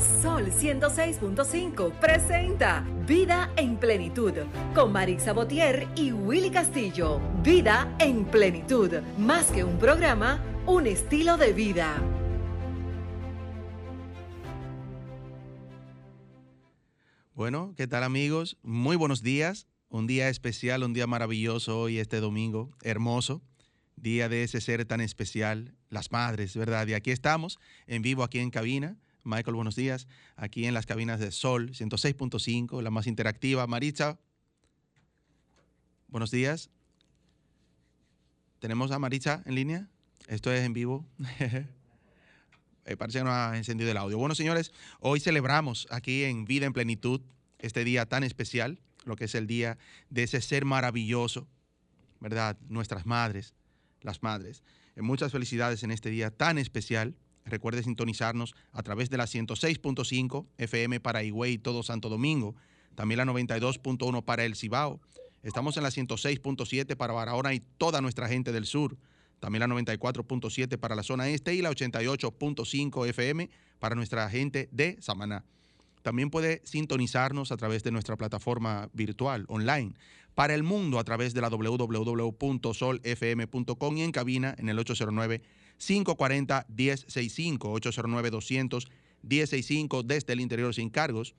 Sol 106.5 presenta Vida en Plenitud con Marisa Botier y Willy Castillo. Vida en Plenitud, más que un programa, un estilo de vida. Bueno, ¿qué tal amigos? Muy buenos días. Un día especial, un día maravilloso hoy, este domingo, hermoso. Día de ese ser tan especial, las madres, ¿verdad? Y aquí estamos, en vivo, aquí en cabina. Michael, buenos días. Aquí en las cabinas de Sol 106.5, la más interactiva. Maritza, buenos días. ¿Tenemos a Maritza en línea? Esto es en vivo. Eh, parece que no ha encendido el audio. Bueno, señores, hoy celebramos aquí en Vida en Plenitud este día tan especial, lo que es el día de ese ser maravilloso, ¿verdad? Nuestras madres, las madres. Eh, muchas felicidades en este día tan especial. Recuerde sintonizarnos a través de la 106.5 FM para Higüey y todo Santo Domingo, también la 92.1 para El Cibao. Estamos en la 106.7 para Barahona y toda nuestra gente del sur también la 94.7 para la zona este y la 88.5 FM para nuestra gente de Samaná. También puede sintonizarnos a través de nuestra plataforma virtual online para el mundo a través de la www.solfm.com y en cabina en el 809-540-1065, 809-200-1065 desde el interior sin cargos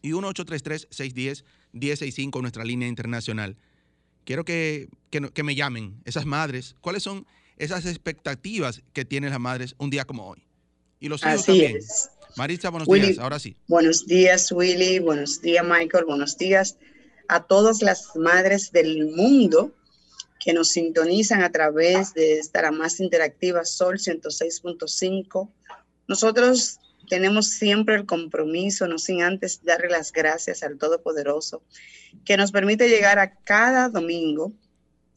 y 1833-610-1065 nuestra línea internacional quiero que, me llamen esas madres. ¿Cuáles son esas expectativas que tienen las madres un día como hoy? Y los hijos Así también. Es. Maritza, buenos días. Ahora sí. Buenos días, Willy. Buenos días, Michael. Buenos días a todas las madres del mundo que nos sintonizan a través de esta más interactiva Sol 106.5. Nosotros tenemos siempre el compromiso, no sin antes darle las gracias al Todopoderoso, que nos permite llegar a cada domingo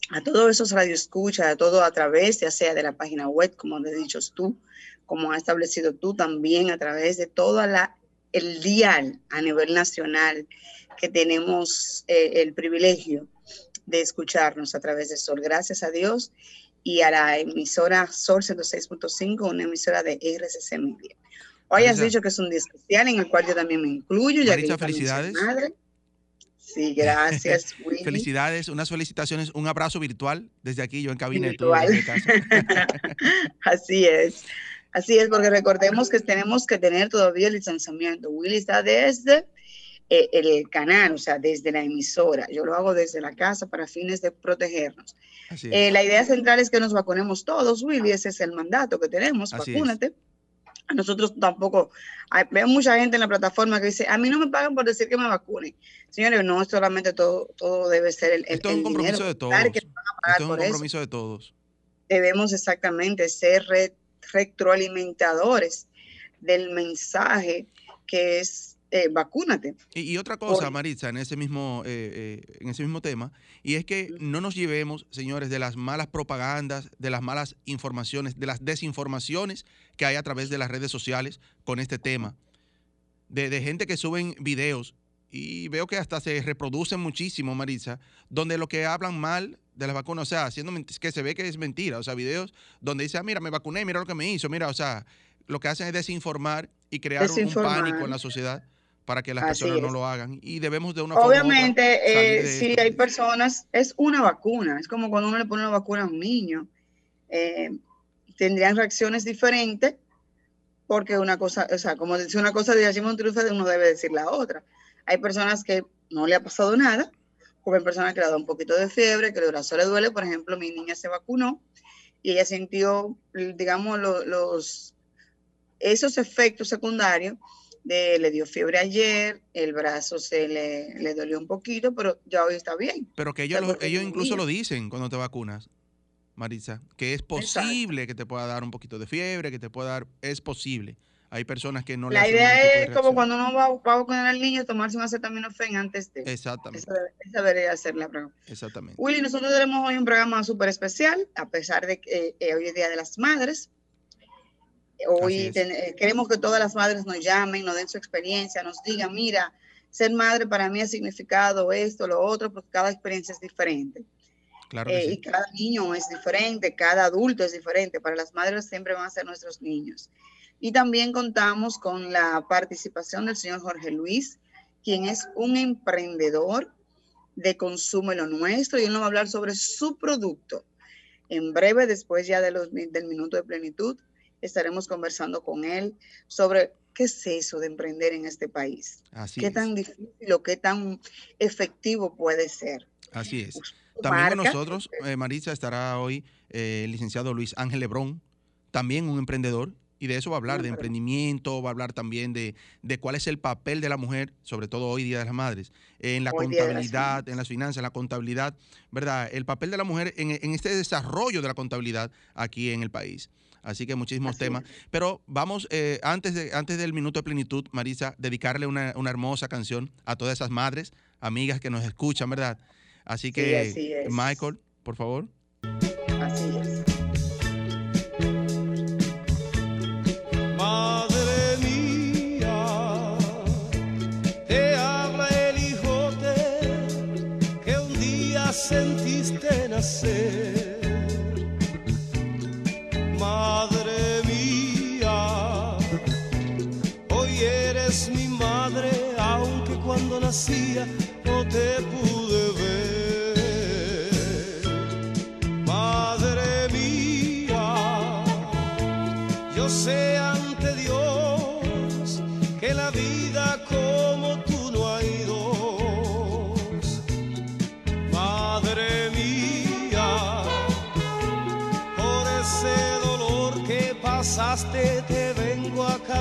a todos esos radioescuchas, a todo a través, ya sea de la página web, como has dicho tú, como has establecido tú también, a través de todo la, el dial a nivel nacional que tenemos eh, el privilegio de escucharnos a través de Sol. Gracias a Dios y a la emisora Sol 106.5, una emisora de RCC Media. Hoy has dicho que es un día especial en el cual yo también me incluyo. Ya que felicidades. Madre. Sí, gracias. Felicidades, unas felicitaciones, un abrazo virtual desde aquí, yo en cabina. Virtual. Así es. Así es, porque recordemos que tenemos que tener todavía el licenciamiento. Willy está desde eh, el canal, o sea, desde la emisora. Yo lo hago desde la casa para fines de protegernos. Eh, la idea central es que nos vacunemos todos, Willy, ese es el mandato que tenemos, vacúnate nosotros tampoco, veo mucha gente en la plataforma que dice, a mí no me pagan por decir que me vacune. Señores, no, solamente todo, todo debe ser el, Esto es un compromiso de todos. Esto es un compromiso de todos. Debemos exactamente ser retroalimentadores del mensaje que es eh, vacúnate. Y, otra cosa, Maritza, en ese, mismo, eh, eh, en ese mismo tema, y es que no nos llevemos, señores, de las malas propagandas, de las malas informaciones, de las desinformaciones que hay a través de las redes sociales con este tema. De, gente que suben videos y veo que hasta se reproducen muchísimo, Maritza, donde lo que hablan mal de las vacunas, o sea, haciendo que se ve que es mentira, o sea, videos donde dice, ah, mira, me vacuné, mira lo que me hizo, mira, o sea, lo que hacen es desinformar y crear un pánico en la sociedad para que las personas no lo hagan. Y debemos de una Obviamente, forma si hay personas, es una vacuna, es como cuando uno le pone una vacuna a un niño. Eh, tendrían reacciones diferentes porque una cosa, o sea, como dice una cosa, decimos un uno debe decir la otra. Hay personas que no le ha pasado nada, como hay personas que le da un poquito de fiebre, que el brazo le duele. Por ejemplo, mi niña se vacunó y ella sintió, digamos, los, esos efectos secundarios le dio fiebre ayer, el brazo se le, dolió un poquito, pero ya hoy está bien. Pero que ellos, ellos incluso lo dicen cuando te vacunas, Marisa, que es posible que te pueda dar un poquito de fiebre, que te pueda dar, es posible. Hay personas que no La idea es como cuando uno va, a vacunar al niño, tomarse un acetaminofén antes de. Exactamente. Esa, debería ser la prueba. Exactamente. Willy, nosotros tenemos hoy un programa súper especial, a pesar de que eh, hoy es Día de las Madres. Hoy eh, queremos que todas las madres nos llamen, nos den su experiencia, nos digan, mira, ser madre para mí ha significado esto, lo otro, porque cada experiencia es diferente. Claro eh, Y cada niño es diferente, cada adulto es diferente. Para las madres siempre van a ser nuestros niños. Y también contamos con la participación del señor Jorge Luis, quien es un emprendedor de consumo lo nuestro y él nos va a hablar sobre su producto. En breve, después ya de los, del minuto de plenitud, estaremos conversando con él sobre qué es eso de emprender en este país. Así qué es. tan difícil o qué tan efectivo puede ser. Así es. También con nosotros, eh, Maritza, estará hoy eh, el licenciado Luis Ángel Lebrón, también un emprendedor, y de eso va a hablar, de emprendimiento, va a hablar también de, de cuál es el papel de la mujer, sobre todo hoy Día de las Madres, en la Hoy contabilidad, en las finanzas, en la contabilidad, ¿verdad? El papel de la mujer en, en este desarrollo de la contabilidad aquí en el país. Así que muchísimos Así temas. es. Pero vamos, eh, antes, de, antes del minuto de plenitud, Marisa, dedicarle una, una hermosa canción a todas esas madres, amigas que nos escuchan, ¿verdad? Así Sí, que, así. Michael, por favor. Así es.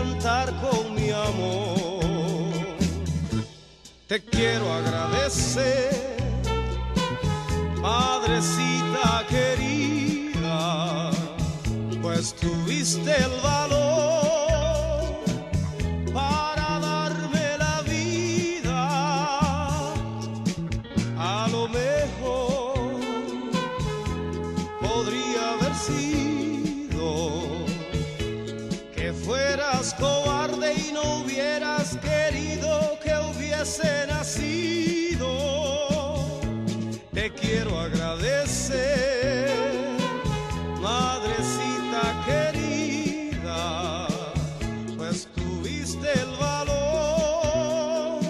Cantar con mi amor. Te quiero agradecer, madrecita querida pues tuviste el valor hubiese nacido. Te quiero agradecer, madrecita querida, pues tuviste el valor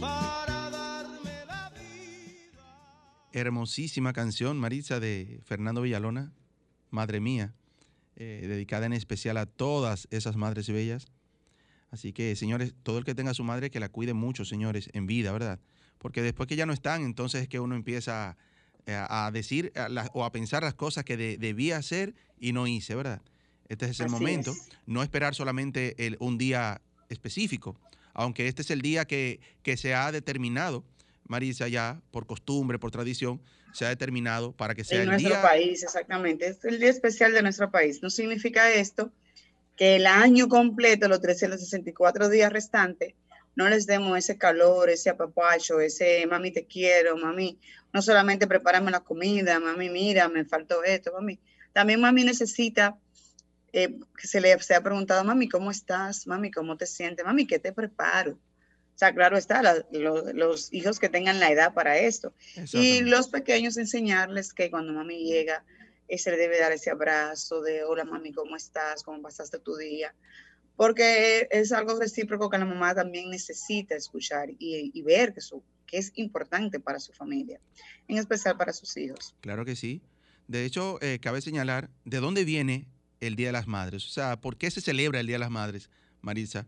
para darme la vida. Hermosísima canción, Maritza, de Fernando Villalona, Madre Mía, eh, dedicada en especial a todas esas madres bellas. Así que, señores, todo el que tenga a su madre, que la cuide mucho, señores, en vida, ¿verdad? Porque después que ya no están, entonces es que uno empieza eh, a, a decir a la- o a pensar las cosas que de- debía hacer y no hice, ¿verdad? Este es el Así momento. es. No esperar solamente el- un día específico, aunque este es el día que, que se ha determinado, Marisa, ya por costumbre, por tradición, se ha determinado para que sea en el nuestro día. país, exactamente. Es el día especial de nuestro país. No significa esto que el año completo, los 364 días restantes, no les demos ese calor, ese apapacho, ese mami te quiero, mami, no solamente prepárame la comida, mami, mira, me faltó esto, mami. También mami necesita eh, que se le sea preguntado, mami, ¿cómo estás? Mami, ¿cómo te sientes? Mami, ¿qué te preparo? O sea, claro está, la- lo- los hijos que tengan la edad para esto. Y los pequeños enseñarles que cuando mami llega, se le debe dar ese abrazo de hola mami, ¿cómo estás? ¿Cómo pasaste tu día? Porque es algo recíproco que la mamá también necesita escuchar y, y ver que, su, que es importante para su familia, en especial para sus hijos. Claro que sí. De hecho, eh, cabe señalar de dónde viene el Día de las Madres. O sea, ¿por qué se celebra el Día de las Madres, Marisa?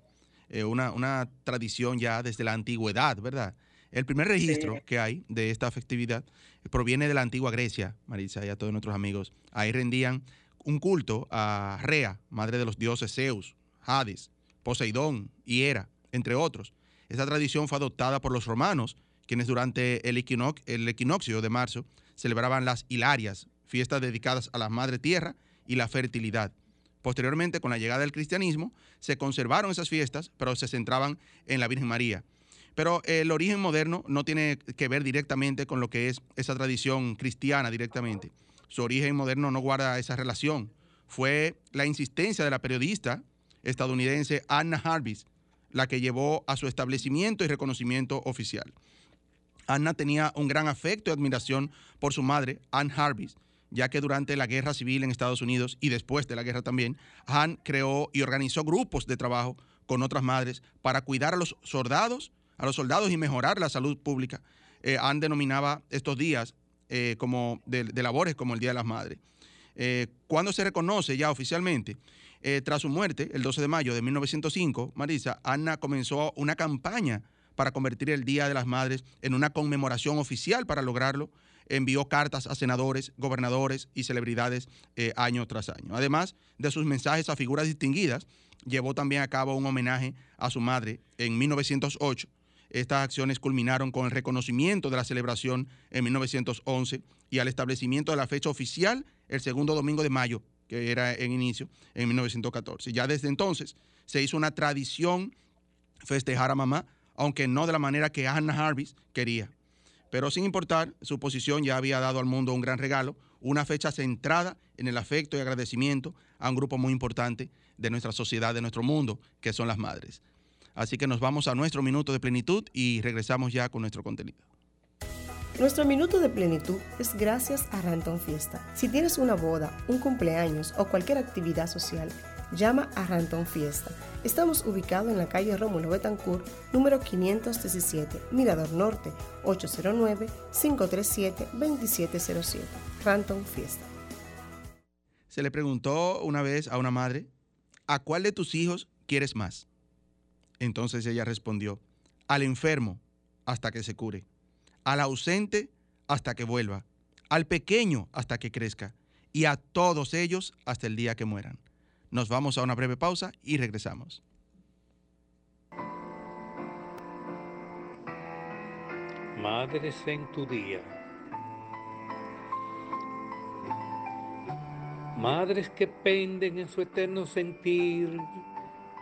Eh, una, una tradición ya desde la antigüedad, ¿verdad? El primer registro Sí. que hay de esta festividad proviene de la antigua Grecia, Marisa, y a todos nuestros amigos. Ahí rendían un culto a Rea, madre de los dioses Zeus, Hades, Poseidón y Hera, entre otros. Esta tradición fue adoptada por los romanos, quienes durante el, equinoc- el equinoccio de marzo celebraban las Hilarias, fiestas dedicadas a la madre tierra y la fertilidad. Posteriormente, con la llegada del cristianismo, se conservaron esas fiestas, pero se centraban en la Virgen María. Pero el origen moderno no tiene que ver directamente con lo que es esa tradición cristiana directamente. Su origen moderno no guarda esa relación. Fue la insistencia de la periodista estadounidense Anna Jarvis la que llevó a su establecimiento y reconocimiento oficial. Anna tenía un gran afecto y admiración por su madre, Anne Jarvis, ya que durante la guerra civil en Estados Unidos y después de la guerra también, Han creó y organizó grupos de trabajo con otras madres para cuidar a los soldados, a los soldados y mejorar la salud pública. Eh, Han denominaba estos días eh, como de, labores como el Día de las Madres. Eh, cuando se reconoce ya oficialmente, eh, tras su muerte, el 12 de mayo de 1905, Marisa, Ana comenzó una campaña para convertir el Día de las Madres en una conmemoración oficial para lograrlo. Envió cartas a senadores, gobernadores y celebridades año tras año. Además de sus mensajes a figuras distinguidas, llevó también a cabo un homenaje a su madre en 1908. Estas acciones culminaron con el reconocimiento de la celebración en 1911 y al establecimiento de la fecha oficial el segundo domingo de mayo, que era en inicio, en 1914. Ya desde entonces se hizo una tradición festejar a mamá, aunque no de la manera que Anna Jarvis quería. Pero sin importar, su posición ya había dado al mundo un gran regalo, una fecha centrada en el afecto y agradecimiento a un grupo muy importante de nuestra sociedad, de nuestro mundo, que son las madres. Así que nos vamos a nuestro minuto de plenitud y regresamos ya con nuestro contenido. Nuestro minuto de plenitud es gracias a Ranton Fiesta. Si tienes una boda, un cumpleaños o cualquier actividad social, llama a Ranton Fiesta. Estamos ubicados en la calle Rómulo Betancourt, número 517, Mirador Norte, 809-537-2707. Ranton Fiesta. Se le preguntó una vez a una madre, ¿a cuál de tus hijos quieres más? Entonces ella respondió, al enfermo hasta que se cure al ausente hasta que vuelva, al pequeño hasta que crezca y a todos ellos hasta el día que mueran. Nos vamos a una breve pausa y regresamos. Madres en tu día. Madres que penden en su eterno sentir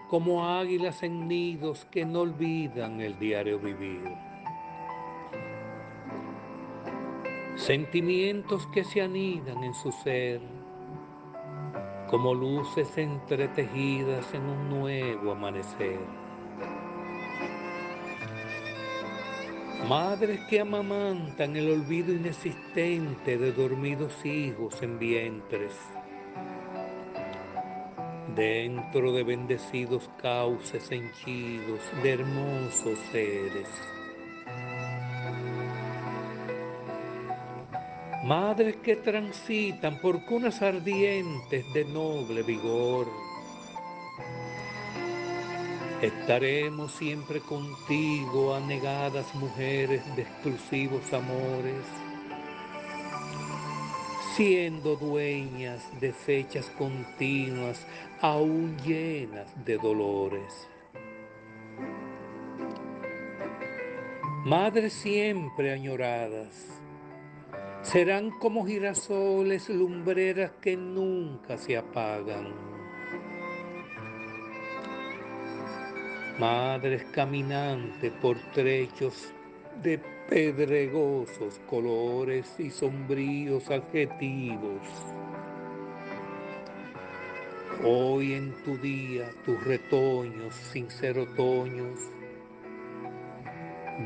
como águilas en nidos que no olvidan el diario vivir sentimientos que se anidan en su ser, como luces entretejidas en un nuevo amanecer. Madres que amamantan el olvido inexistente de dormidos hijos en vientres, dentro de bendecidos cauces henchidos de hermosos seres. Madres que transitan por cunas ardientes de noble vigor. Estaremos siempre contigo, anegadas mujeres de exclusivos amores, siendo dueñas de fechas continuas, aún llenas de dolores. Madres siempre añoradas, serán como girasoles lumbreras que nunca se apagan. Madres caminantes por trechos de pedregosos colores y sombríos adjetivos. Hoy en tu día tus retoños, sin ser otoños,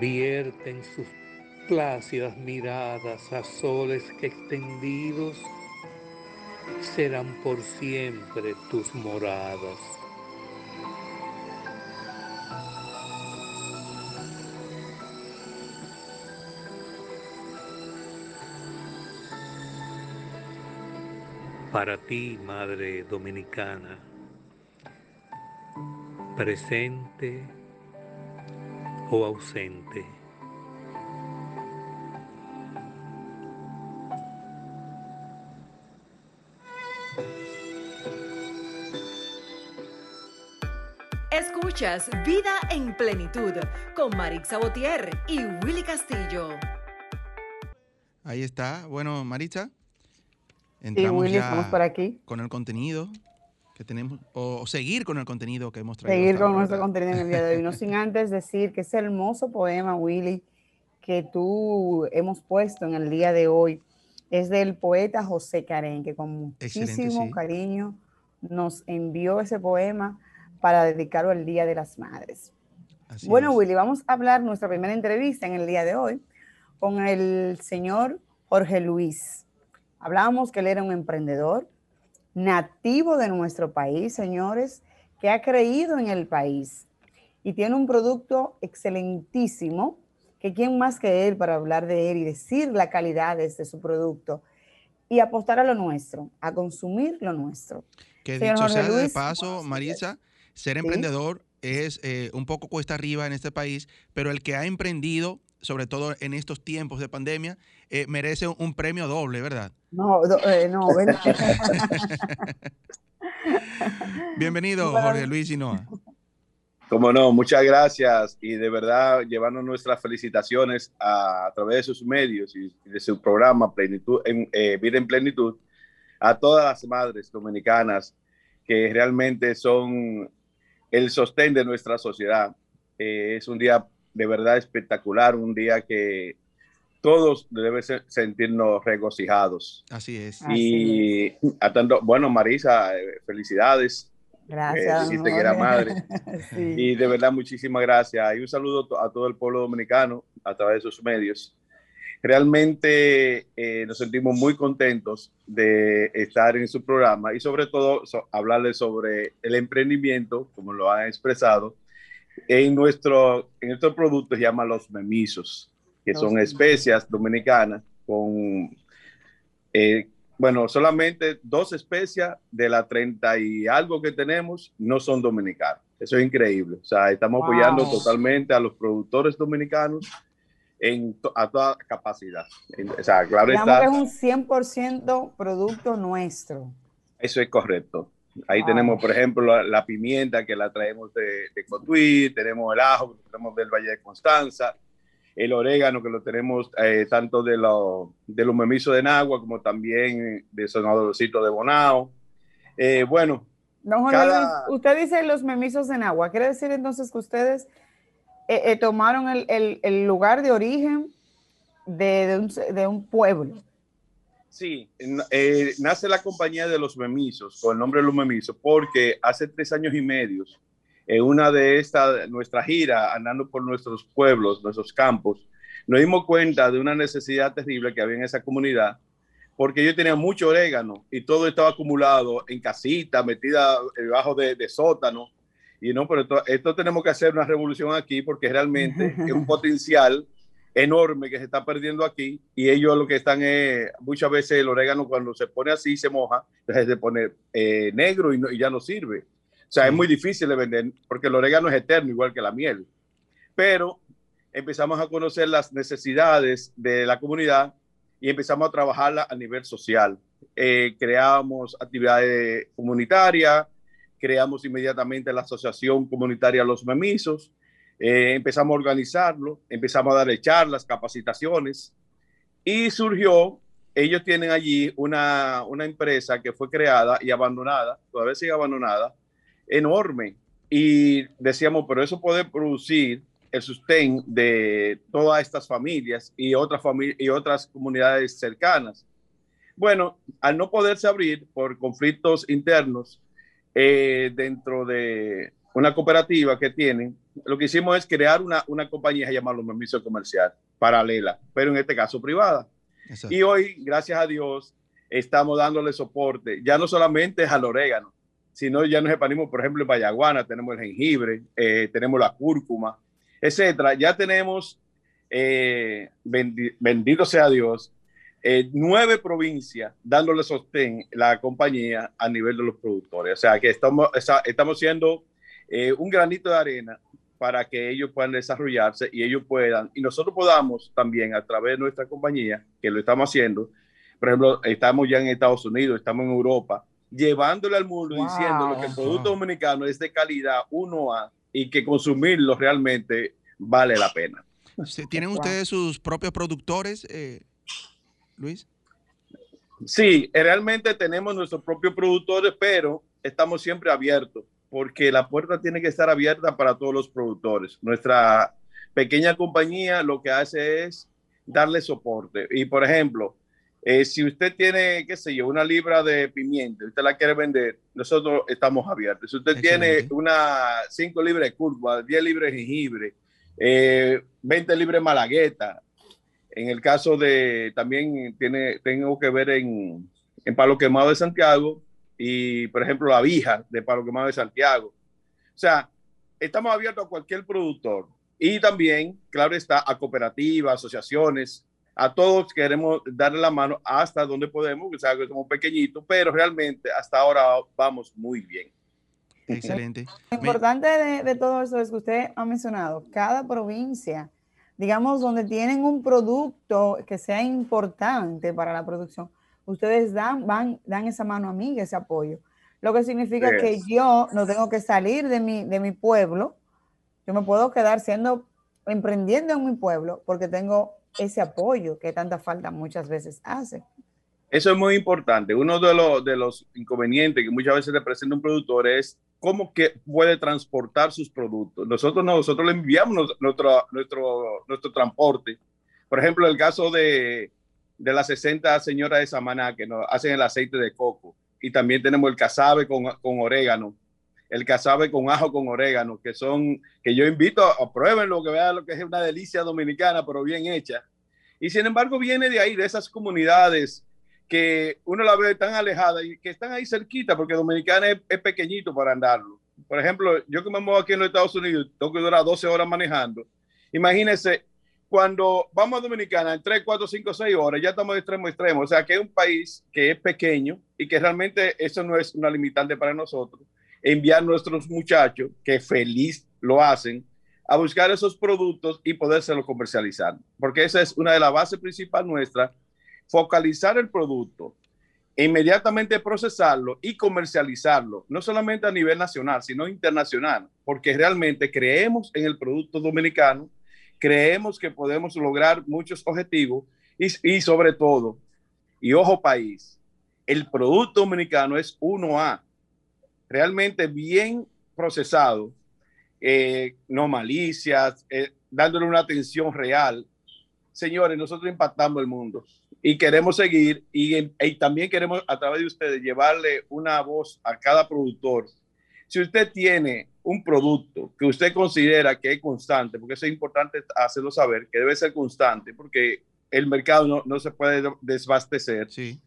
vierten sus plácidas miradas a soles que extendidos serán por siempre tus moradas. Para ti, Madre Dominicana, presente o ausente. Escuchas Vida en Plenitud con Marix Sabotier y Willy Castillo. Ahí está. Bueno, Maritza, Sí, entramos Willy, ya estamos por aquí. con el contenido que tenemos, o, o seguir con el contenido que hemos traído. Seguir con nuestro contenido en el día de hoy. No sin antes decir que ese hermoso poema, Willy, que tú hemos puesto en el día de hoy, es del poeta José Carén, que con muchísimo sí. cariño nos envió ese poema para dedicarlo al Día de las Madres. Así Bueno, es. Willy, vamos a hablar nuestra primera entrevista en el día de hoy con el señor Jorge Luis. Hablábamos que él era un emprendedor nativo de nuestro país, señores, que ha creído en el país y tiene un producto excelentísimo, que quién más que él para hablar de él y decir la calidad de este, su producto y apostar a lo nuestro, a consumir lo nuestro. Que dicho sea de paso, Marisa, ser emprendedor es eh, un poco cuesta arriba en este país, pero el que ha emprendido, sobre todo en estos tiempos de pandemia, eh, merece un, premio doble, ¿verdad? No, eh, no, Bienvenido, Jorge Luis Sinoa. Como no, muchas gracias y de verdad llevando nuestras felicitaciones a, través de sus medios y de su programa Plenitud, en, Vida en Plenitud a todas las madres dominicanas que realmente son el sostén de nuestra sociedad. Eh, es un día de verdad espectacular, un día que todos deben sentirnos regocijados. Así es. Y atando, bueno, Marisa, eh, felicidades. Gracias. Eh, que era madre. Y de verdad, muchísimas gracias. Y un saludo a todo el pueblo dominicano a través de sus medios. Realmente eh, nos sentimos muy contentos de estar en su programa y sobre todo hablarles sobre el emprendimiento, como lo han expresado, en nuestro, en nuestro producto se llama los memisos, que son especias dominicanas con, eh, bueno, solamente dos especias de las 30 y algo que tenemos no son dominicanas. Eso es increíble. O sea, estamos apoyando totalmente a los productores dominicanos en a toda capacidad. O sea, claro está. es un 100% producto nuestro. Eso es correcto. Ahí tenemos, por ejemplo, la, pimienta que la traemos de, de Cotuí, tenemos el ajo que tenemos del Valle de Constanza, el orégano que lo tenemos eh, tanto de, lo, de los memisos de Nagua como también de Sonadorcito de Bonao. Eh, bueno. usted dice los memisos de Nagua, ¿quiere decir entonces que ustedes eh, tomaron el, el, lugar de origen de, de, un, de un, pueblo? Sí, nace la compañía de los memisos, con el nombre de los memisos, porque hace tres años y medio en una de estas, nuestra gira, andando por nuestros pueblos, nuestros campos, nos dimos cuenta de una necesidad terrible que había en esa comunidad, porque yo tenía mucho orégano y todo estaba acumulado en casita, metida debajo de, de sótano. Y no, pero esto, tenemos que hacer una revolución aquí porque realmente es un potencial enorme que se está perdiendo aquí y ellos lo que están es, muchas veces el orégano cuando se pone así se moja, se pone eh, negro y, y, ya no sirve. O sea, es muy difícil de vender porque el orégano es eterno, igual que la miel. Pero empezamos a conocer las necesidades de la comunidad y empezamos a trabajarla a nivel social. Eh, creamos actividades comunitarias, creamos inmediatamente la Asociación Comunitaria Los Memisos, eh, empezamos a organizarlo, empezamos a darle charlas, capacitaciones y surgió, ellos tienen allí una, una empresa que fue creada y abandonada, todavía sigue abandonada, enorme. Y decíamos, pero eso puede producir el sustén de todas estas familias y otras, familias y otras comunidades cercanas. Bueno, al no poderse abrir por conflictos internos eh, dentro de una cooperativa que tienen, lo que hicimos es crear una, una compañía llamada Los Permisos Comercial, paralela, pero en este caso privada. Y hoy, gracias a Dios, estamos dándole soporte, ya no solamente al orégano, sino ya nos expanimos, por ejemplo, en Vallaguana, tenemos el jengibre, eh, tenemos la cúrcuma, etcétera. Ya tenemos, eh, bendito sea Dios, eh, nueve provincias dándole sostén la compañía a nivel de los productores. O sea, que estamos, estamos siendo un granito de arena para que ellos puedan desarrollarse y ellos puedan, y nosotros podamos también a través de nuestra compañía, que lo estamos haciendo, por ejemplo, estamos ya en Estados Unidos, estamos en Europa, llevándole al mundo diciendo que el producto dominicano es de calidad 1A y que consumirlo realmente vale la pena. ¿Tienen ustedes sus propios productores, eh, Luis? Sí, realmente tenemos nuestros propios productores, pero estamos siempre abiertos porque la puerta tiene que estar abierta para todos los productores. Nuestra pequeña compañía lo que hace es darle soporte. Y por ejemplo, eh, si usted tiene, qué sé yo, una libra de pimienta, usted la quiere vender, nosotros estamos abiertos. Si usted tiene una 5 libras de curva, 10 libras de jengibre, 20 libras de malagueta, En el caso de, también tiene, tengo que ver en, en Palo Quemado de Santiago y, por ejemplo, la Vija de Palo Quemado de Santiago. O sea, estamos abiertos a cualquier productor y también, claro está, a cooperativas, asociaciones, a todos queremos darle la mano hasta donde podemos, que sabes que somos pequeñitos, pero realmente hasta ahora vamos muy bien. Excelente. Lo importante de, de todo eso es que usted ha mencionado, cada provincia, digamos, donde tienen un producto que sea importante para la producción, ustedes dan, van, dan esa mano amiga, ese apoyo. Lo que significa que yo no tengo que salir de mi, de mi pueblo, yo me puedo quedar siendo, emprendiendo en mi pueblo, porque tengo ese apoyo que tanta falta muchas veces hace. Eso es muy importante. Uno de los, de los inconvenientes que muchas veces le presenta un productor es cómo que puede transportar sus productos. Nosotros no, nosotros le enviamos nuestro, nuestro, nuestro transporte. Por ejemplo, el caso de, de las 60 señoras de Samaná que nos hacen el aceite de coco. Y también tenemos el casabe con, con orégano, el casabe con ajo con orégano, que son, que yo invito a, a pruébenlo, que vean lo que es una delicia dominicana, pero bien hecha. Y sin embargo viene de ahí, de esas comunidades que uno la ve tan alejada y que están ahí cerquita, porque Dominicana es, es pequeñito para andarlo. Por ejemplo, yo que me muevo aquí en los Estados Unidos, tengo que durar 12 horas manejando. Imagínense, cuando vamos a Dominicana en 3, 4, 5, 6 horas, ya estamos de extremo a extremo. O sea, que es un país que es pequeño y que realmente eso no es una limitante para nosotros. Enviar nuestros muchachos, que feliz lo hacen, a buscar esos productos y podérselos comercializar. Porque esa es una de las bases principales nuestras, focalizar el producto, inmediatamente procesarlo y comercializarlo, no solamente a nivel nacional, sino internacional, porque realmente creemos en el producto dominicano, creemos que podemos lograr muchos objetivos y, y sobre todo, y ojo país, el producto dominicano es 1A, realmente bien procesado, eh, no malicias, eh, dándole una atención real. Señores, nosotros impactamos el mundo y queremos seguir y, también queremos a través de ustedes llevarle una voz a cada productor. Si usted tiene un producto que usted considera que es constante, porque eso es importante hacerlo saber, que debe ser constante, porque el mercado no, no se puede desbastecer, Sí.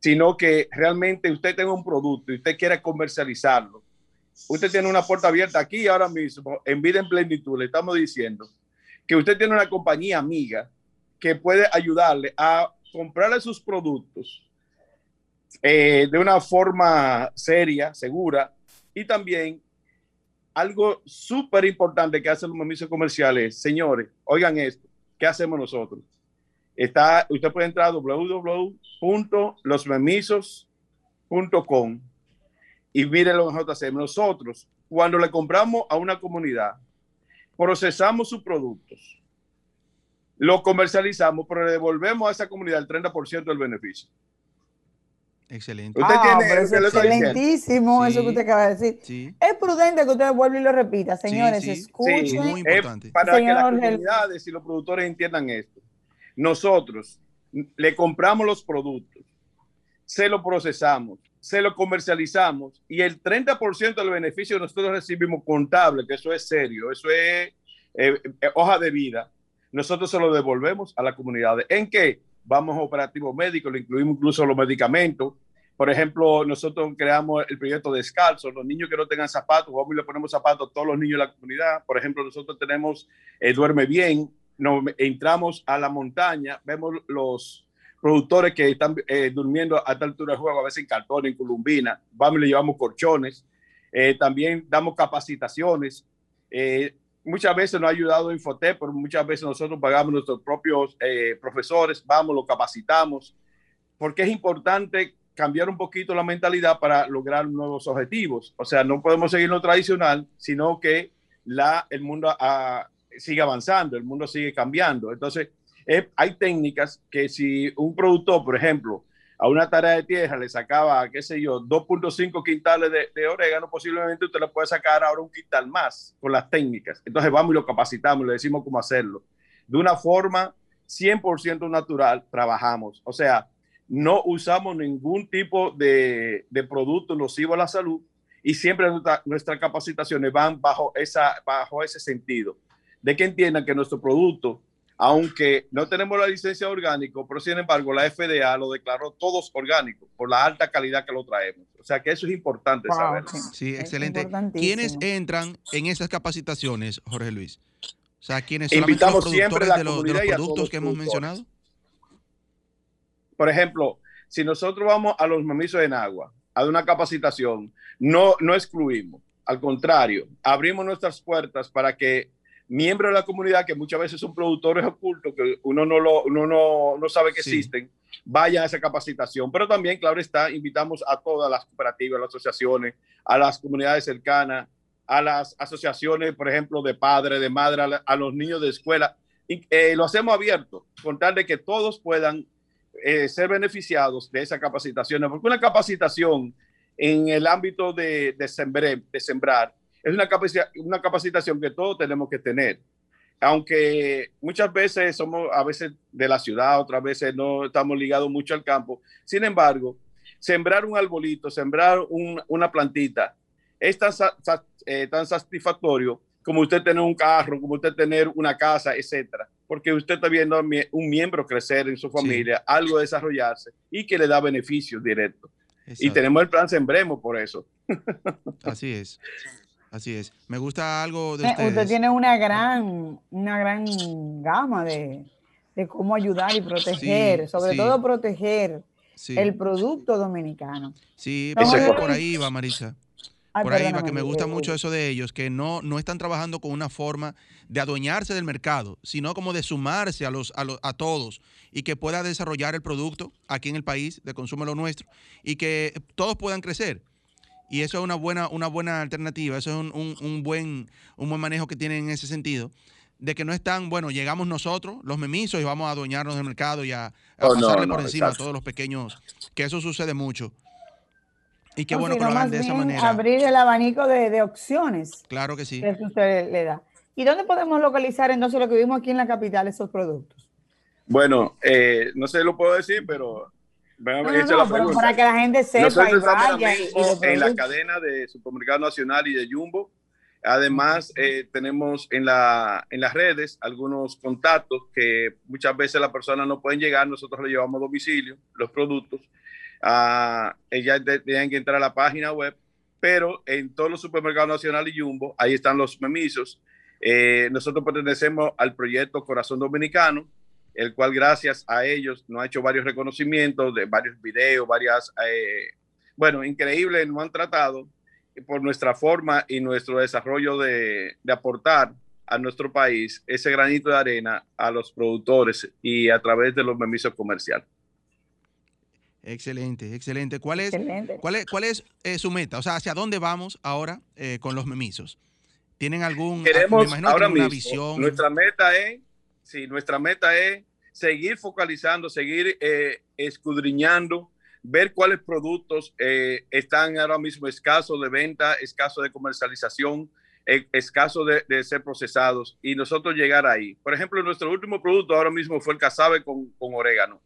Sino que realmente usted tenga un producto y usted quiere comercializarlo. Usted tiene una puerta abierta aquí ahora mismo, en vida en plenitud, le estamos diciendo que usted tiene una compañía amiga que puede ayudarle a comprarle sus productos eh, de una forma seria, segura, y también algo súper importante que hacen los permisos comerciales, señores, oigan esto, ¿qué hacemos nosotros? Está, usted puede entrar a www.losmemisos.com y mire lo que nosotros hacemos. Nosotros, cuando le compramos a una comunidad, procesamos sus productos, lo comercializamos, pero le devolvemos a esa comunidad el 30% del beneficio. Excelente. Usted Ah, tiene es excelentísimo eso que usted acaba de decir. Sí. Es prudente que usted vuelva y lo repita, señores. sí. Escuchen. Sí, Muy Es importante. para que las comunidades y los productores entiendan esto. Nosotros le compramos los productos, se lo procesamos, se lo comercializamos y el 30% del beneficio nosotros recibimos contable, que eso es serio, eso es eh, eh, hoja de vida. Nosotros se lo devolvemos a la comunidad. ¿En qué? Vamos a operativo médico, le incluimos incluso los medicamentos. Por ejemplo, nosotros creamos el proyecto Descalzo. Los niños que no tengan zapatos, vamos y le ponemos zapatos a todos los niños de la comunidad. Por ejemplo, nosotros tenemos eh, Duerme Bien, nos entramos a la montaña, vemos los productores que están eh, durmiendo a tal altura de juego, a veces en cartón, en columbina, vamos y le llevamos colchones. Eh, también damos capacitaciones. Eh, muchas veces nos ha ayudado Infotep, pero muchas veces nosotros pagamos nuestros propios eh, profesores, vamos, lo capacitamos, porque es importante cambiar un poquito la mentalidad para lograr nuevos objetivos. O sea, no podemos seguir lo tradicional, sino que la, el mundo ah, sigue avanzando, el mundo sigue cambiando. Entonces, eh, hay técnicas que si un productor, por ejemplo, a una tarea de tierra le sacaba, qué sé yo, 2.5 quintales de, orégano, posiblemente usted le puede sacar ahora un quintal más con las técnicas. Entonces vamos y lo capacitamos, le decimos cómo hacerlo. De una forma 100% natural trabajamos. O sea, no usamos ningún tipo de, de producto nocivo a la salud y siempre nuestra, nuestras capacitaciones van bajo, esa, bajo ese sentido, de que entiendan que nuestro producto aunque no tenemos la licencia orgánico, pero sin embargo la FDA lo declaró todos orgánicos por la alta calidad que lo traemos. O sea que eso es importante Wow, saber. sí. Sí, Es excelente. ¿Quiénes entran en esas capacitaciones, Jorge Luis? O sea, ¿quiénes solamente Invitamos los siempre la de los, de los productos los que hemos mencionado? Por ejemplo, si nosotros vamos a los memisos en agua, a una capacitación, no, no excluimos. Al contrario, abrimos nuestras puertas para que miembros de la comunidad, que muchas veces son productores ocultos, que uno no, lo, uno no, no sabe que Sí. existen, vayan a esa capacitación. Pero también, claro está, invitamos a todas las cooperativas, las asociaciones, a las comunidades cercanas, a las asociaciones, por ejemplo, de padres, de madres, a, la- a los niños de escuela. Y, eh, lo hacemos abierto, con tal de que todos puedan eh, ser beneficiados de esa capacitación, porque una capacitación en el ámbito de, de, sembré- de sembrar es una, capaci- una capacitación que todos tenemos que tener. Aunque muchas veces somos a veces de la ciudad, otras veces no estamos ligados mucho al campo. Sin embargo, sembrar un arbolito, sembrar un- una plantita, es tan, sa- sa- eh, tan satisfactorio como usted tener un carro, como usted tener una casa, etcétera, porque usted está viendo a mie- un miembro crecer en su familia, algo desarrollarse y que le da beneficios directos. Y tenemos el plan Sembremos por eso. Así es. Así es. Me gusta algo de Eh, ustedes. Usted tiene una gran, una gran gama de, de cómo ayudar y proteger, Sí, sobre sí. todo proteger Sí, el producto dominicano. sí, por ahí, va, Marisa. Ay, Por ahí va, que me gusta eh, mucho eso de ellos, que no, no están trabajando con una forma de adueñarse del mercado, sino como de sumarse a, los, a, los- a todos y que pueda desarrollar el producto aquí en el país, de consumo lo nuestro, y que todos puedan crecer. Y eso es una buena, una buena alternativa, eso es un, un- un buen, un buen manejo que tienen en ese sentido, de que no están, bueno, llegamos nosotros, los memisos, y vamos a adueñarnos del mercado y a, a Oh, pasarle no, por encima a todos los pequeños, que eso sucede mucho. Y qué no, bueno que lo hagan de esa manera. Abrir el abanico de, de opciones Claro que sí. que eso usted le da. ¿Y dónde podemos localizar entonces lo que vimos aquí en la capital, esos productos? Bueno, eh, no sé si lo puedo decir, pero No, no, no, pero para que la gente sepa Nosotros estamos lo en la cadena de Supermercado Nacional y de Jumbo. Además, eh, tenemos en, la, en las redes algunos contactos que muchas veces las personas no pueden llegar. Nosotros le llevamos a domicilio los productos. Ah, ellas tienen que entrar a la página web, pero en todos los supermercados Nacional y Jumbo, ahí están los memisos. Eh, nosotros pertenecemos al proyecto Corazón Dominicano, el cual gracias a ellos nos ha hecho varios reconocimientos de varios videos, varias, eh, bueno, increíble, nos han tratado por nuestra forma y nuestro desarrollo de, de aportar a nuestro país ese granito de arena a los productores y a través de los memisos comerciales. Excelente, excelente. ¿Cuál es, Excelente. cuál es, cuál es eh, su meta? O sea, ¿hacia dónde vamos ahora eh, con los memisos? ¿Tienen algún, me Queremos imagino que ahora mismo, visión? nuestra meta es, sí, nuestra meta es seguir focalizando, seguir eh, escudriñando, ver cuáles productos eh, están ahora mismo escasos de venta, escasos de comercialización, eh, escasos de, de ser procesados y nosotros llegar ahí. Por ejemplo, nuestro último producto ahora mismo fue el casabe con, con orégano.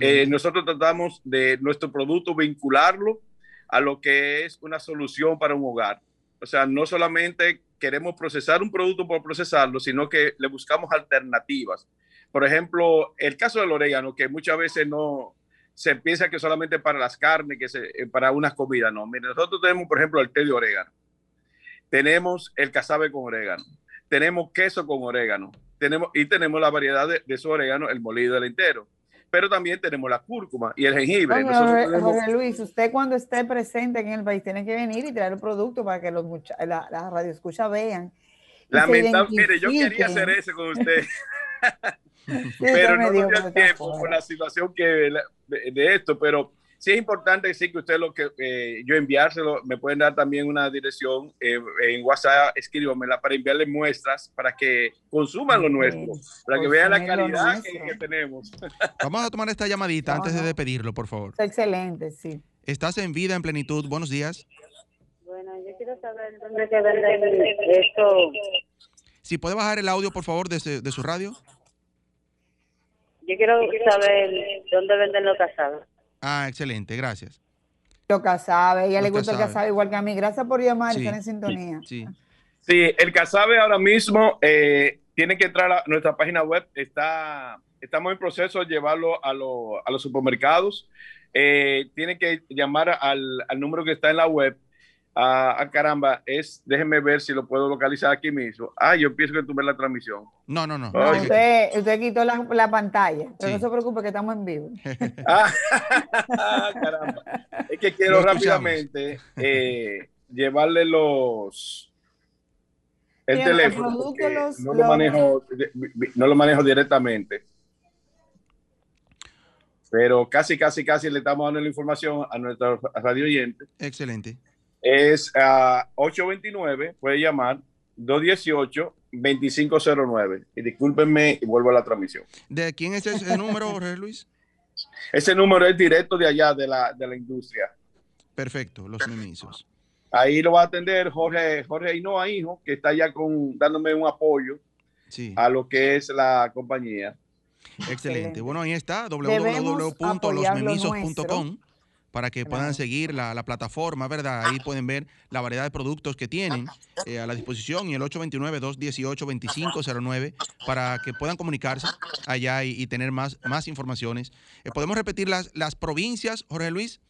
Eh, nosotros tratamos de nuestro producto vincularlo a lo que es una solución para un hogar. O sea, no solamente queremos procesar un producto por procesarlo, sino que le buscamos alternativas. Por ejemplo, el caso del orégano, que muchas veces no se piensa que solamente para las carnes, que se, eh, para unas comidas, no. Mire, nosotros tenemos, por ejemplo, el té de orégano. Tenemos el casabe con orégano. Tenemos queso con orégano. Tenemos, y tenemos la variedad de, de su orégano, el molido del entero. Pero también tenemos la cúrcuma y el jengibre. Oye, Jorge, tenemos- Jorge Luis, usted cuando esté presente aquí en el país tiene que venir y traer el producto para que los la, la radio escucha vean. y se Lamentable, mire, yo quería hacer eso con usted. Pero no nos dio está tiempo por la situación que de, de esto, pero sí es importante decir que usted lo que eh, yo enviárselo, me pueden dar también una dirección eh, en WhatsApp, escríbamela para enviarle muestras para que consuman lo nuestro, para que vean la calidad que, tenemos. Vamos a tomar esta llamadita No, antes de despedirlo, por favor. Está excelente, sí. Estás en vida, en plenitud. Buenos días. Bueno, yo quiero saber dónde que venden esto. Si puede bajar el audio, por favor, de, su- de su radio. Yo quiero saber dónde venden los casados. Ah, excelente, gracias. Lo casabe, a ella le gusta el casabe. igual que a mí. Gracias por llamar y Sí, estar en sintonía. Sí. Sí, el casabe ahora mismo eh, tienen que entrar a nuestra página web. Está, estamos en proceso de llevarlo a, lo- a los supermercados. Eh, tienen que llamar al, al número que está en la web. Ah, ah, caramba, es, déjenme ver si lo puedo localizar aquí mismo. Ah, yo pienso que tuve la transmisión. No, no, no. Usted, usted quitó la, la pantalla, pero Sí. no se preocupe que estamos en vivo. Ah, caramba. Es que quiero rápidamente eh, llevarle los el teléfono. los- no, lo los- manejo, no lo manejo directamente. Pero casi, casi, casi le estamos dando la información a nuestro radio oyente. Excelente. Es a 829, puede llamar 218-2509. Y discúlpenme y vuelvo a la transmisión. ¿De quién es ese número, Jorge Luis? Ese número es directo de allá, de la, de la industria. Perfecto, los memisos. Ahí lo va a atender Jorge, Jorge Hinoa, hijo, que está ya con, dándome un apoyo Sí, a lo que es la compañía. excelente. Bueno, ahí está, www.losmemisos.com para que puedan Claro. seguir la, la plataforma, ¿verdad? Ahí pueden ver la variedad de productos que tienen eh, a la disposición y el 829-218-2509 para que puedan comunicarse allá y, y tener más, más informaciones. Eh, ¿Podemos repetir las, las provincias, Jorge Luis,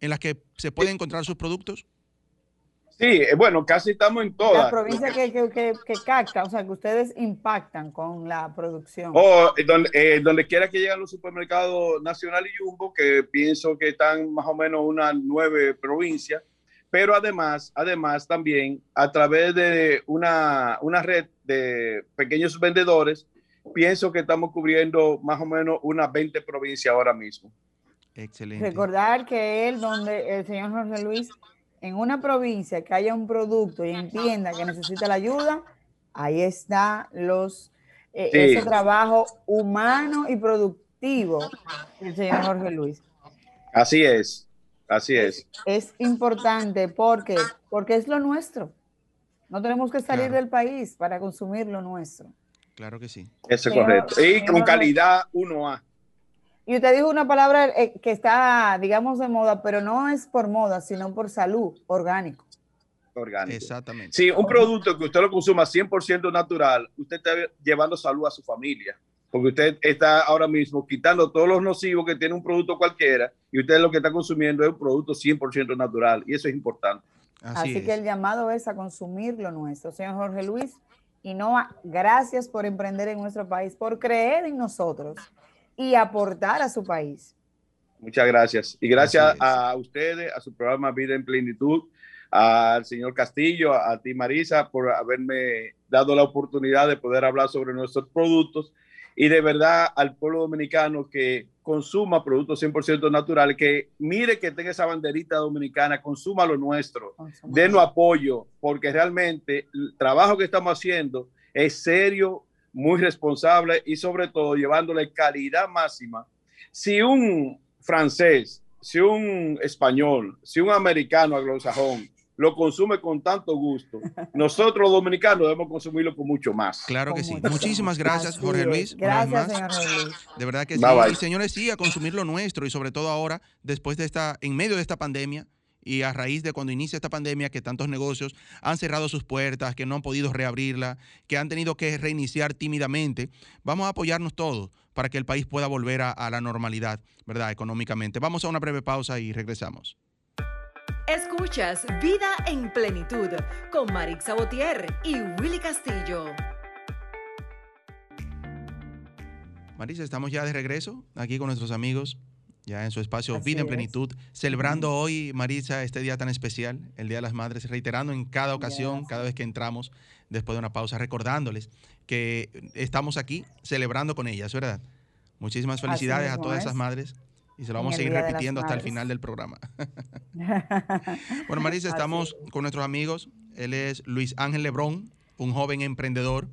en las que se pueden encontrar sus productos? Sí, eh, bueno, casi estamos en La todas. provincia que, que, que, que capta, o sea, que ustedes impactan con la producción. O eh, donde, eh, donde quiera que lleguen los supermercados Nacional y Jumbo, que pienso que están más o menos unas nueve provincias, pero además, además también a través de una, una red de pequeños vendedores, pienso que estamos cubriendo más o menos unas 20 provincias ahora mismo. Excelente. Recordar que él, donde el señor Jorge Luis, en una provincia que haya un producto y entienda que necesita la ayuda, ahí está los eh, Sí. ese trabajo humano y productivo del señor Jorge Luis. Así es, así es. Es importante porque, porque es lo nuestro. No tenemos que salir Claro. del país para consumir lo nuestro. Claro que sí. Eso es correcto. Y con calidad 1A. Y usted dijo una palabra eh, que está, digamos, de moda, pero no es por moda, sino por salud, orgánico. orgánico. Exactamente. Sí, un producto que usted lo consuma 100% natural, usted está llevando salud a su familia, porque usted está ahora mismo quitando todos los nocivos que tiene un producto cualquiera y usted lo que está consumiendo es un producto 100% natural y eso es importante. Así, Así, es. que el llamado es a consumir lo nuestro. Señor Jorge Luis, y no gracias por emprender en nuestro país, por creer en nosotros y aportar a su país. Muchas gracias. Y gracias a ustedes, a su programa Vida en Plenitud, al señor Castillo, a ti Marisa, por haberme dado la oportunidad de poder hablar sobre nuestros productos y de verdad al pueblo dominicano que consuma productos 100% naturales, que mire que tenga esa banderita dominicana, consuma lo nuestro, denos apoyo, porque realmente el trabajo que estamos haciendo es serio, muy responsable y sobre todo llevándole calidad máxima. Si un francés, si un español, si un americano anglosajón lo consume con tanto gusto, nosotros los dominicanos debemos consumirlo con mucho más. Claro que sí. Muchísimas gracias, Jorge. Luis. Gracias, más. señor Jorge Luis. De verdad que sí. Bye, bye. Y señores, sí, a consumir lo nuestro y sobre todo ahora, después de esta, en medio de esta pandemia y a raíz de cuando inicia esta pandemia, que tantos negocios han cerrado sus puertas, que no han podido reabrirla, que han tenido que reiniciar tímidamente, vamos a apoyarnos todos para que el país pueda volver a, a la normalidad, ¿verdad? Económicamente. Vamos a una breve pausa y regresamos. Escuchas Vida en Plenitud con Marix Sabotier y Willy Castillo. Marisa, estamos ya de regreso aquí con nuestros amigos, ya en su espacio Así Vida en es. Plenitud, celebrando hoy, Marisa, este día tan especial, el Día de las Madres, reiterando en cada ocasión, Yes. cada vez que entramos, después de una pausa, recordándoles que estamos aquí celebrando con ellas, ¿verdad? Muchísimas felicidades a todas es. esas madres y se lo vamos a seguir repitiendo hasta el final del programa. Bueno, Marisa, Así estamos con nuestros amigos. Él es Luis Ángel Lebrón, un joven emprendedor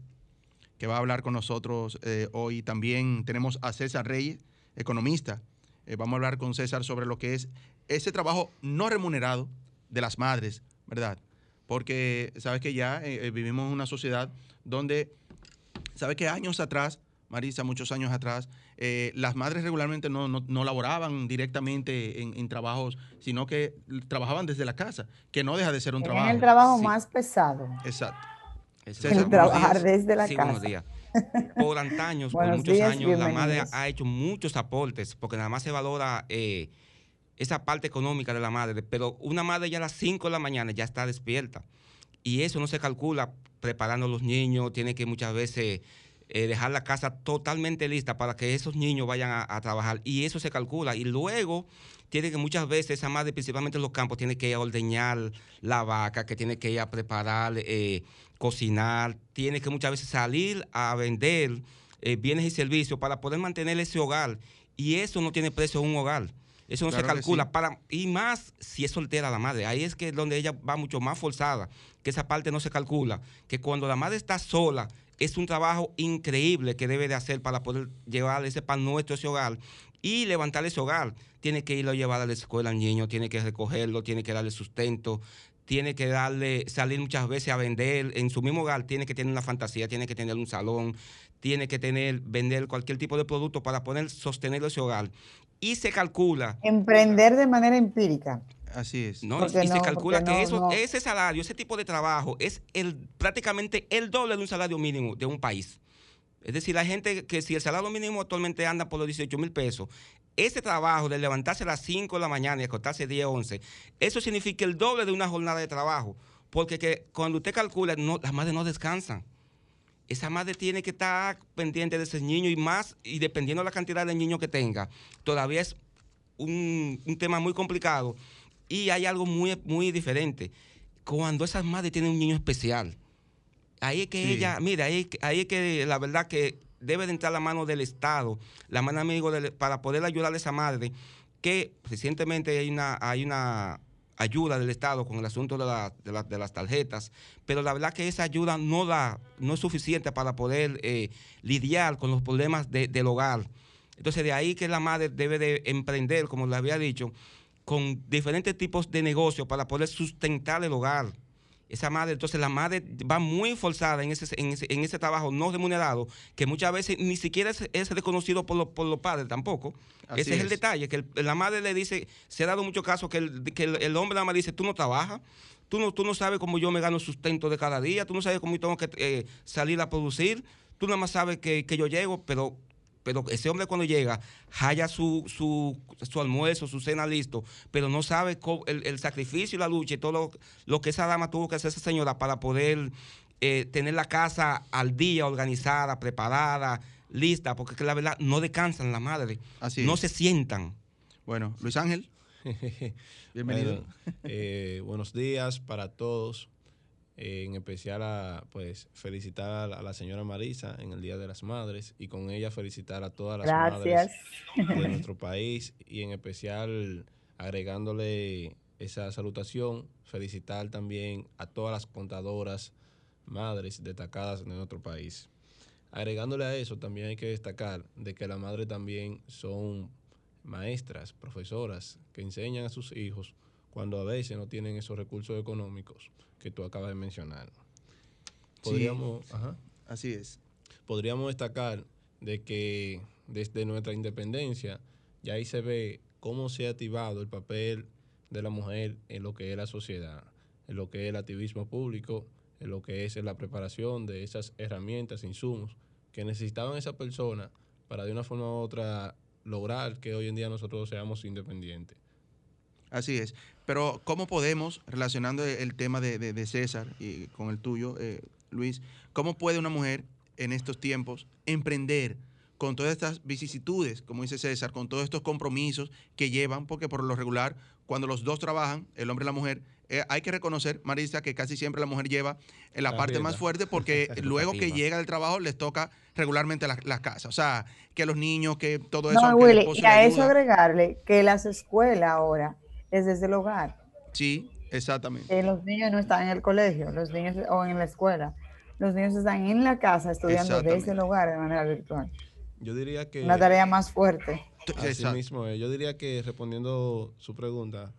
que va a hablar con nosotros eh, hoy. También tenemos a César Reyes, economista. Eh, vamos a hablar con César sobre lo que es ese trabajo no remunerado de las madres, ¿verdad? Porque sabes que ya eh, eh, vivimos en una sociedad donde, sabes que años atrás, Marisa, muchos años atrás, eh, las madres regularmente no, no, no laboraban directamente en, en trabajos, sino que trabajaban desde la casa, que no deja de ser un trabajo. el trabajo Sí, más pesado. Exacto. El César, buenos trabajar días. desde la Sí, casa. buenos días. Por antaños, por muchos días, años, la madre ha hecho muchos aportes, porque nada más se valora eh, esa parte económica de la madre, pero una madre ya a las 5 de la mañana ya está despierta. Y eso no se calcula preparando a los niños, tiene que muchas veces eh, dejar la casa totalmente lista para que esos niños vayan a, a trabajar. Y eso se calcula. Y luego tiene que muchas veces esa madre, principalmente en los campos, tiene que ir a ordeñar la vaca, que tiene que ir a preparar, eh, cocinar, tiene que muchas veces salir a vender eh, bienes y servicios para poder mantener ese hogar. Y eso no tiene precio en un hogar. Eso no Claro se calcula. sí. Para, y más si es soltera la madre. Ahí es que donde ella va mucho más forzada, que esa parte no se calcula. Que cuando la madre está sola, es un trabajo increíble que debe de hacer para poder llevar ese pan nuestro a ese hogar y levantar ese hogar. Tiene que irlo a llevar a la escuela al niño, tiene que recogerlo, tiene que darle sustento, tiene que darle, salir muchas veces a vender. En su mismo hogar tiene que tener una fantasía, tiene que tener un salón, tiene que tener, vender cualquier tipo de producto para poder sostener ese hogar. Y se calcula Emprender de manera empírica. Así es. ¿no? Porque y se calcula que no, eso, no. ese salario, ese tipo de trabajo es el, prácticamente el doble de un salario mínimo de un país. Es decir, la gente que si el salario mínimo actualmente anda por los 18 mil pesos, ese trabajo de levantarse a las 5 de la mañana y acostarse 10, 11, eso significa el doble de una jornada de trabajo. Porque que cuando usted calcula, no, las madres no descansan. Esa madre tiene que estar pendiente de ese niño y más, y dependiendo de la cantidad de niños que tenga, todavía es un, un tema muy complicado. Y hay algo muy, muy diferente. Cuando esas madres tienen un niño especial, ahí es que Sí. ella, mira, ahí, ahí es que la verdad que debe de entrar la mano del Estado, la mano amigo para poder ayudar a esa madre, que recientemente hay una, hay una ayuda del Estado con el asunto de las tarjetas, pero la verdad que esa ayuda no, da, no es suficiente para poder eh, lidiar con los problemas de- del hogar. Entonces de ahí que la madre debe de emprender, como le había dicho, con diferentes tipos de negocios para poder sustentar el hogar. Esa madre, entonces la madre va muy forzada en ese, en ese, en ese trabajo no remunerado, que muchas veces ni siquiera es, es reconocido por, los- por los padres tampoco. Así ese es. el detalle, que el- la madre le dice, se ha dado muchos casos que el, que el, el hombre nada más dice, tú no trabajas, tú no, tú no sabes cómo yo me gano sustento de cada día, tú no sabes cómo yo tengo que eh, salir a producir, tú nada más sabes que, que yo llego, pero pero ese hombre cuando llega, haya su, su, su almuerzo, su cena listo, pero no sabe el, el sacrificio y la lucha y todo lo, lo que esa dama tuvo que hacer esa señora para poder eh, tener la casa al día, organizada, preparada, lista, porque que la verdad no descansan la madre, Así no es. se sientan. Bueno, Luis Ángel, bienvenido. Bueno, eh, buenos días para todos. Eh, en especial a pues felicitar a la, señora Marisa en el Día de las Madres y con ella felicitar a todas las Gracias. madres de nuestro país y en especial agregándole esa salutación, felicitar también a todas las contadoras madres destacadas de nuestro país. Agregándole a eso, también hay que destacar de que las madres también son maestras, profesoras, que enseñan a sus hijos cuando a veces no tienen esos recursos económicos que tú acabas de mencionar. Podríamos, ajá. Así es. podríamos destacar de que desde nuestra independencia ya ahí se ve cómo se ha activado el papel de la mujer en lo que es la sociedad, en lo que es el activismo público, en lo que es la preparación de esas herramientas, insumos que necesitaban esa persona para de una forma u otra lograr que hoy en día nosotros seamos independientes. Así es. Pero ¿cómo podemos, relacionando el tema de, de- de César y con el tuyo, eh, Luis, cómo puede una mujer en estos tiempos emprender con todas estas vicisitudes, como dice César, con todos estos compromisos que llevan, porque por lo regular, cuando los dos trabajan, el hombre y la mujer, eh, hay que reconocer, Marisa, que casi siempre la mujer lleva la La parte rienda. más fuerte porque luego que llega del trabajo les toca regularmente las casas. O sea, que los niños, que todo eso. No, Willy, y a eso ayuda. agregarle que las escuelas ahora es desde el hogar. Sí, exactamente. que los niños no están en el colegio, los niños o en la escuela. Los niños están en la casa estudiando desde el hogar de manera virtual. Yo diría que... Una tarea más fuerte. Así mismo es. Yo diría que respondiendo su pregunta,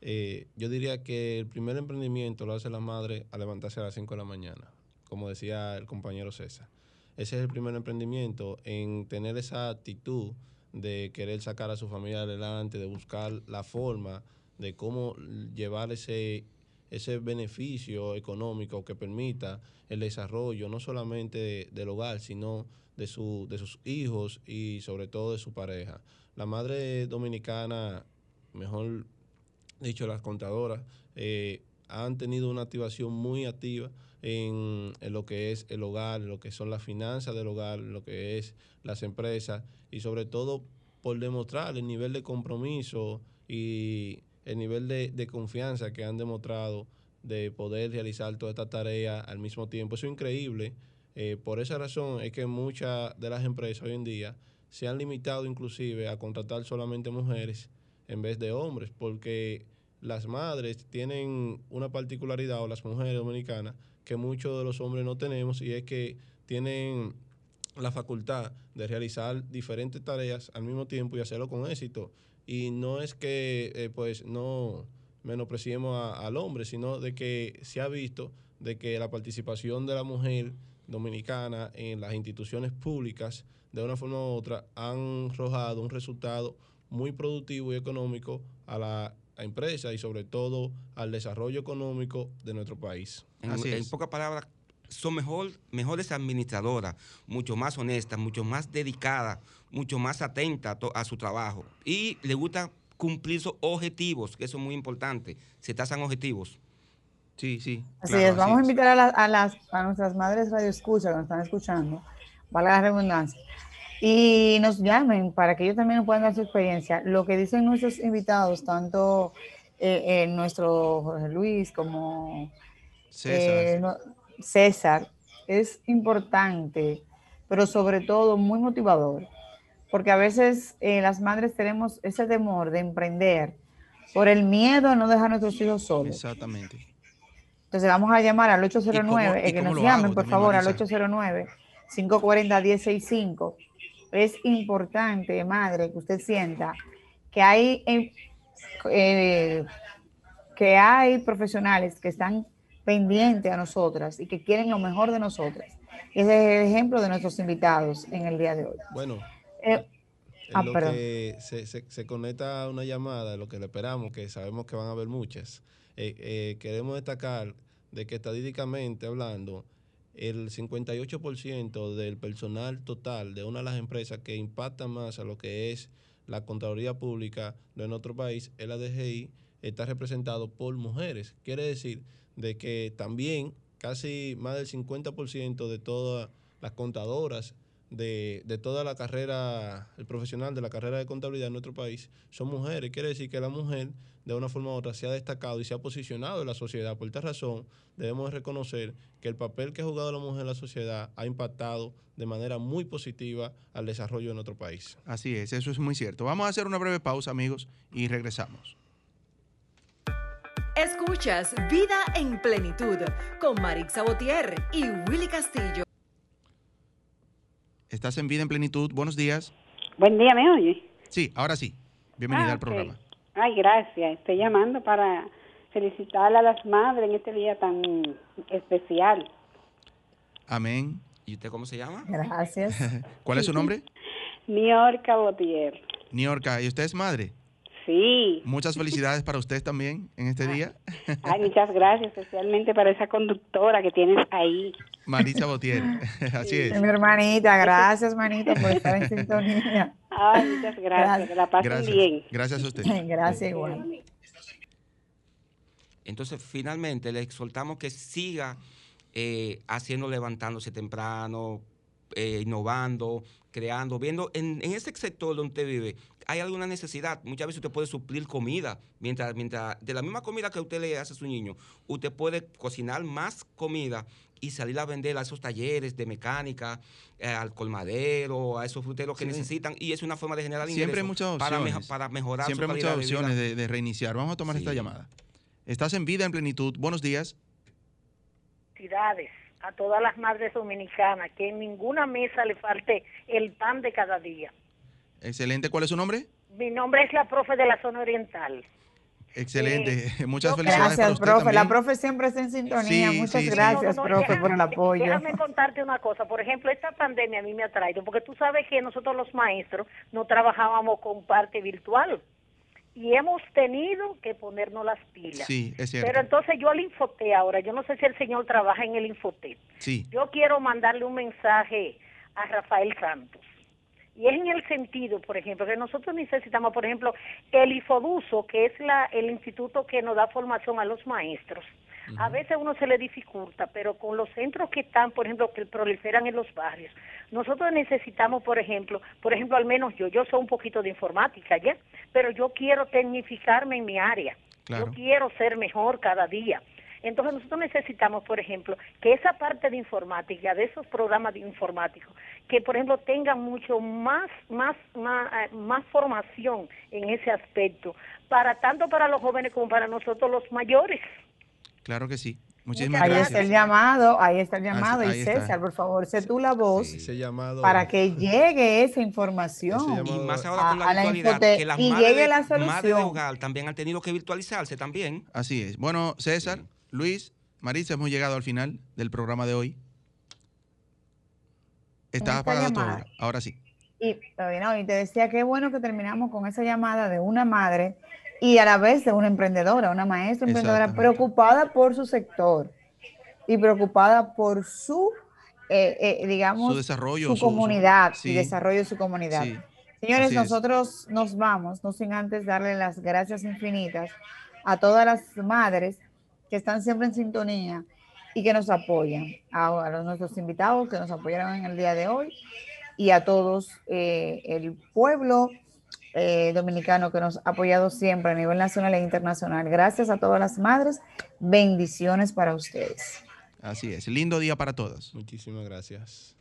eh, yo diría que el primer emprendimiento lo hace la madre a levantarse a las 5 de la mañana, como decía el compañero César. Ese es el primer emprendimiento en tener esa actitud de querer sacar a su familia adelante, de buscar la forma de cómo llevar ese, ese beneficio económico que permita el desarrollo no solamente de- del hogar, sino de, su, de sus hijos y sobre todo de su pareja. La madre dominicana, mejor dicho, las contadoras, eh, han tenido una activación muy activa en, lo que es el hogar, lo que son las finanzas del hogar, lo que es las empresas y sobre todo por demostrar el nivel de compromiso y el nivel de, de confianza que han demostrado de poder realizar toda esta tarea al mismo tiempo. Eso es increíble. Eh, por esa razón es que muchas de las empresas hoy en día se han limitado inclusive a contratar solamente mujeres en vez de hombres, porque las madres tienen una particularidad, o las mujeres dominicanas, que muchos de los hombres no tenemos, y es que tienen la facultad de realizar diferentes tareas al mismo tiempo y hacerlo con éxito. Y no es que eh, pues no menospreciemos al hombre, sino de que se ha visto de que la participación de la mujer dominicana en las instituciones públicas de una forma u otra han arrojado un resultado muy productivo y económico a la empresa y sobre todo al desarrollo económico de nuestro país. En, en pocas palabras, son mejor, mejores administradoras, mucho más honestas, mucho más dedicadas, mucho más atentas a, a su trabajo. Y le gusta cumplir sus objetivos, que eso es muy importante. Se trazan objetivos. Sí, sí. Así es, vamos a invitar a, las- a las, a nuestras madres radio escucha que nos están escuchando, valga la redundancia, y nos llamen para que ellos también nos puedan dar su experiencia. Lo que dicen nuestros invitados, tanto eh, eh, nuestro Jorge Luis como César. eh, no- César, es importante, pero sobre todo muy motivador, porque a veces eh, las madres tenemos ese temor de emprender por el miedo a no dejar a nuestros hijos solos. Exactamente. Entonces vamos a llamar al 809, y eh, que cómo nos llamen hago por favor al Marisa? 809 540 1065. Es importante, madre, que usted sienta que hay eh, eh, que hay profesionales que están pendientes a nosotras y que quieren lo mejor de nosotras. Ese es el ejemplo de nuestros invitados en el día de hoy. Bueno, Eh, en ah, lo perdón. que se, se- se conecta una llamada, lo que le esperamos, que sabemos que van a haber muchas, eh, queremos destacar de que estadísticamente hablando, el 58% del personal total de una de las empresas que impacta más a lo que es la Contraloría Pública de nuestro país, es la DGI, está representado por mujeres. Quiere decir de que también casi más del 50% de todas las contadoras de, de toda la carrera, el profesional de la carrera de contabilidad en nuestro país son mujeres. Quiere decir que la mujer, de una forma u otra, se ha destacado y se ha posicionado en la sociedad. Por esta razón, debemos de reconocer que el papel que ha jugado la mujer en la sociedad ha impactado de manera muy positiva al desarrollo de nuestro país. Así es, eso es muy cierto. Vamos a hacer una breve pausa, amigos, y regresamos. Escuchas Vida en Plenitud con Marix Sabotier y Willy Castillo. Estás en Vida en Plenitud. Buenos días. Buen día, ¿me oye? Sí, ahora sí. Bienvenida Ah, al programa. Ay, gracias. Estoy llamando para felicitar a las madres en este día tan especial. Amén. ¿Y usted cómo se llama? Gracias. ¿Cuál es su nombre? Niorca Botier. Niorca. ¿Y usted es madre? Sí. Muchas felicidades para usted también en este día. Ay, muchas gracias, especialmente para esa conductora que tienes ahí. Marisa Botier. Así es. Mi hermanita, gracias, manita, por estar en sintonía. Ay, muchas gracias. Que la pasen Gracias. bien. Gracias a usted. Gracias, igual. Entonces, finalmente, le exhortamos que siga eh, haciendo, levantándose temprano, eh, innovando, creando, viendo en, en ese sector donde usted vive, hay alguna necesidad. Muchas veces usted puede suplir comida, mientras, mientras de la misma comida que usted le hace a su niño, usted puede cocinar más comida y salir a vender a esos talleres de mecánica, eh, al colmadero, a esos fruteros que Sí. necesitan, y es una forma de generar Siempre hay ingresos muchas para, opciones. mejo- para mejorar Siempre su hay muchas opciones de, de reiniciar. Vamos a tomar esta llamada. Estás en Vida en Plenitud. Buenos días. felicidades a todas las madres dominicanas, que en ninguna mesa le falte el pan de cada día. Excelente. ¿Cuál es su nombre? Mi nombre es la profe de la zona oriental. Excelente. Muchas yo- felicidades para Gracias, usted profe. La profe siempre está en sintonía. Sí, Muchas sí, sí. gracias, No, no, profe, déjame- por el apoyo. Déjame contarte una cosa. Por ejemplo, esta pandemia a mí me ha traído, porque tú sabes que nosotros los maestros no trabajábamos con parte virtual. Y hemos tenido que ponernos las pilas. Sí, es cierto. Pero entonces yo al Infoté ahora, yo no sé si el señor trabaja en el Infoté. Sí. Yo quiero mandarle un mensaje a Rafael Santos. Y es en el sentido, por ejemplo, que nosotros necesitamos, por ejemplo, el IFODUSO, que es la, el instituto que nos da formación a los maestros. A veces uno se le dificulta, pero con los centros que están, por ejemplo, que proliferan en los barrios, nosotros necesitamos, por ejemplo, por ejemplo, al menos yo, yo sé un poquito de informática ya, pero yo quiero tecnificarme en mi área. Claro. Yo quiero ser mejor cada día. Entonces nosotros necesitamos, por ejemplo, que esa parte de informática, de esos programas de informáticos, que por ejemplo tengan mucho más, más, más, eh, más formación en ese aspecto, para tanto para los jóvenes como para nosotros los mayores. Claro que sí. Muchísimas Ahí gracias. está el llamado, ahí está el llamado. ahí y está. César, por favor, sé tú la voz Ese llamado. para que llegue esa información. Y más ahora con la a, a la virtualidad, que las y madres, llegue de, la madres de solución. hogar también han tenido que virtualizarse también. Así es. Bueno, César, Luis, Marisa, hemos llegado al final del programa de hoy. Está esta apagado todo. Ahora sí. Y, no, y te decía qué bueno que terminamos con esa llamada de una madre y a la vez de una emprendedora, una maestra emprendedora preocupada por su sector y preocupada por su, eh, eh, digamos, Su desarrollo, su su- su- comunidad sí. y desarrollo de su comunidad. Sí, Señores, así es. nosotros nos vamos, no sin antes darle las gracias infinitas a todas las madres que están siempre en sintonía y que nos apoyan, a, a los- nuestros invitados que nos apoyaron en el día de hoy y a todos eh, el pueblo eh, dominicano que nos ha apoyado siempre a nivel nacional e internacional. Gracias a todas las madres, bendiciones para ustedes. Así es. Lindo día para todos. Muchísimas gracias.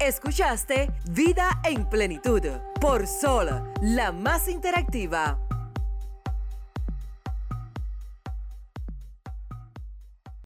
Escuchaste Vida en Plenitud por Sol, la más interactiva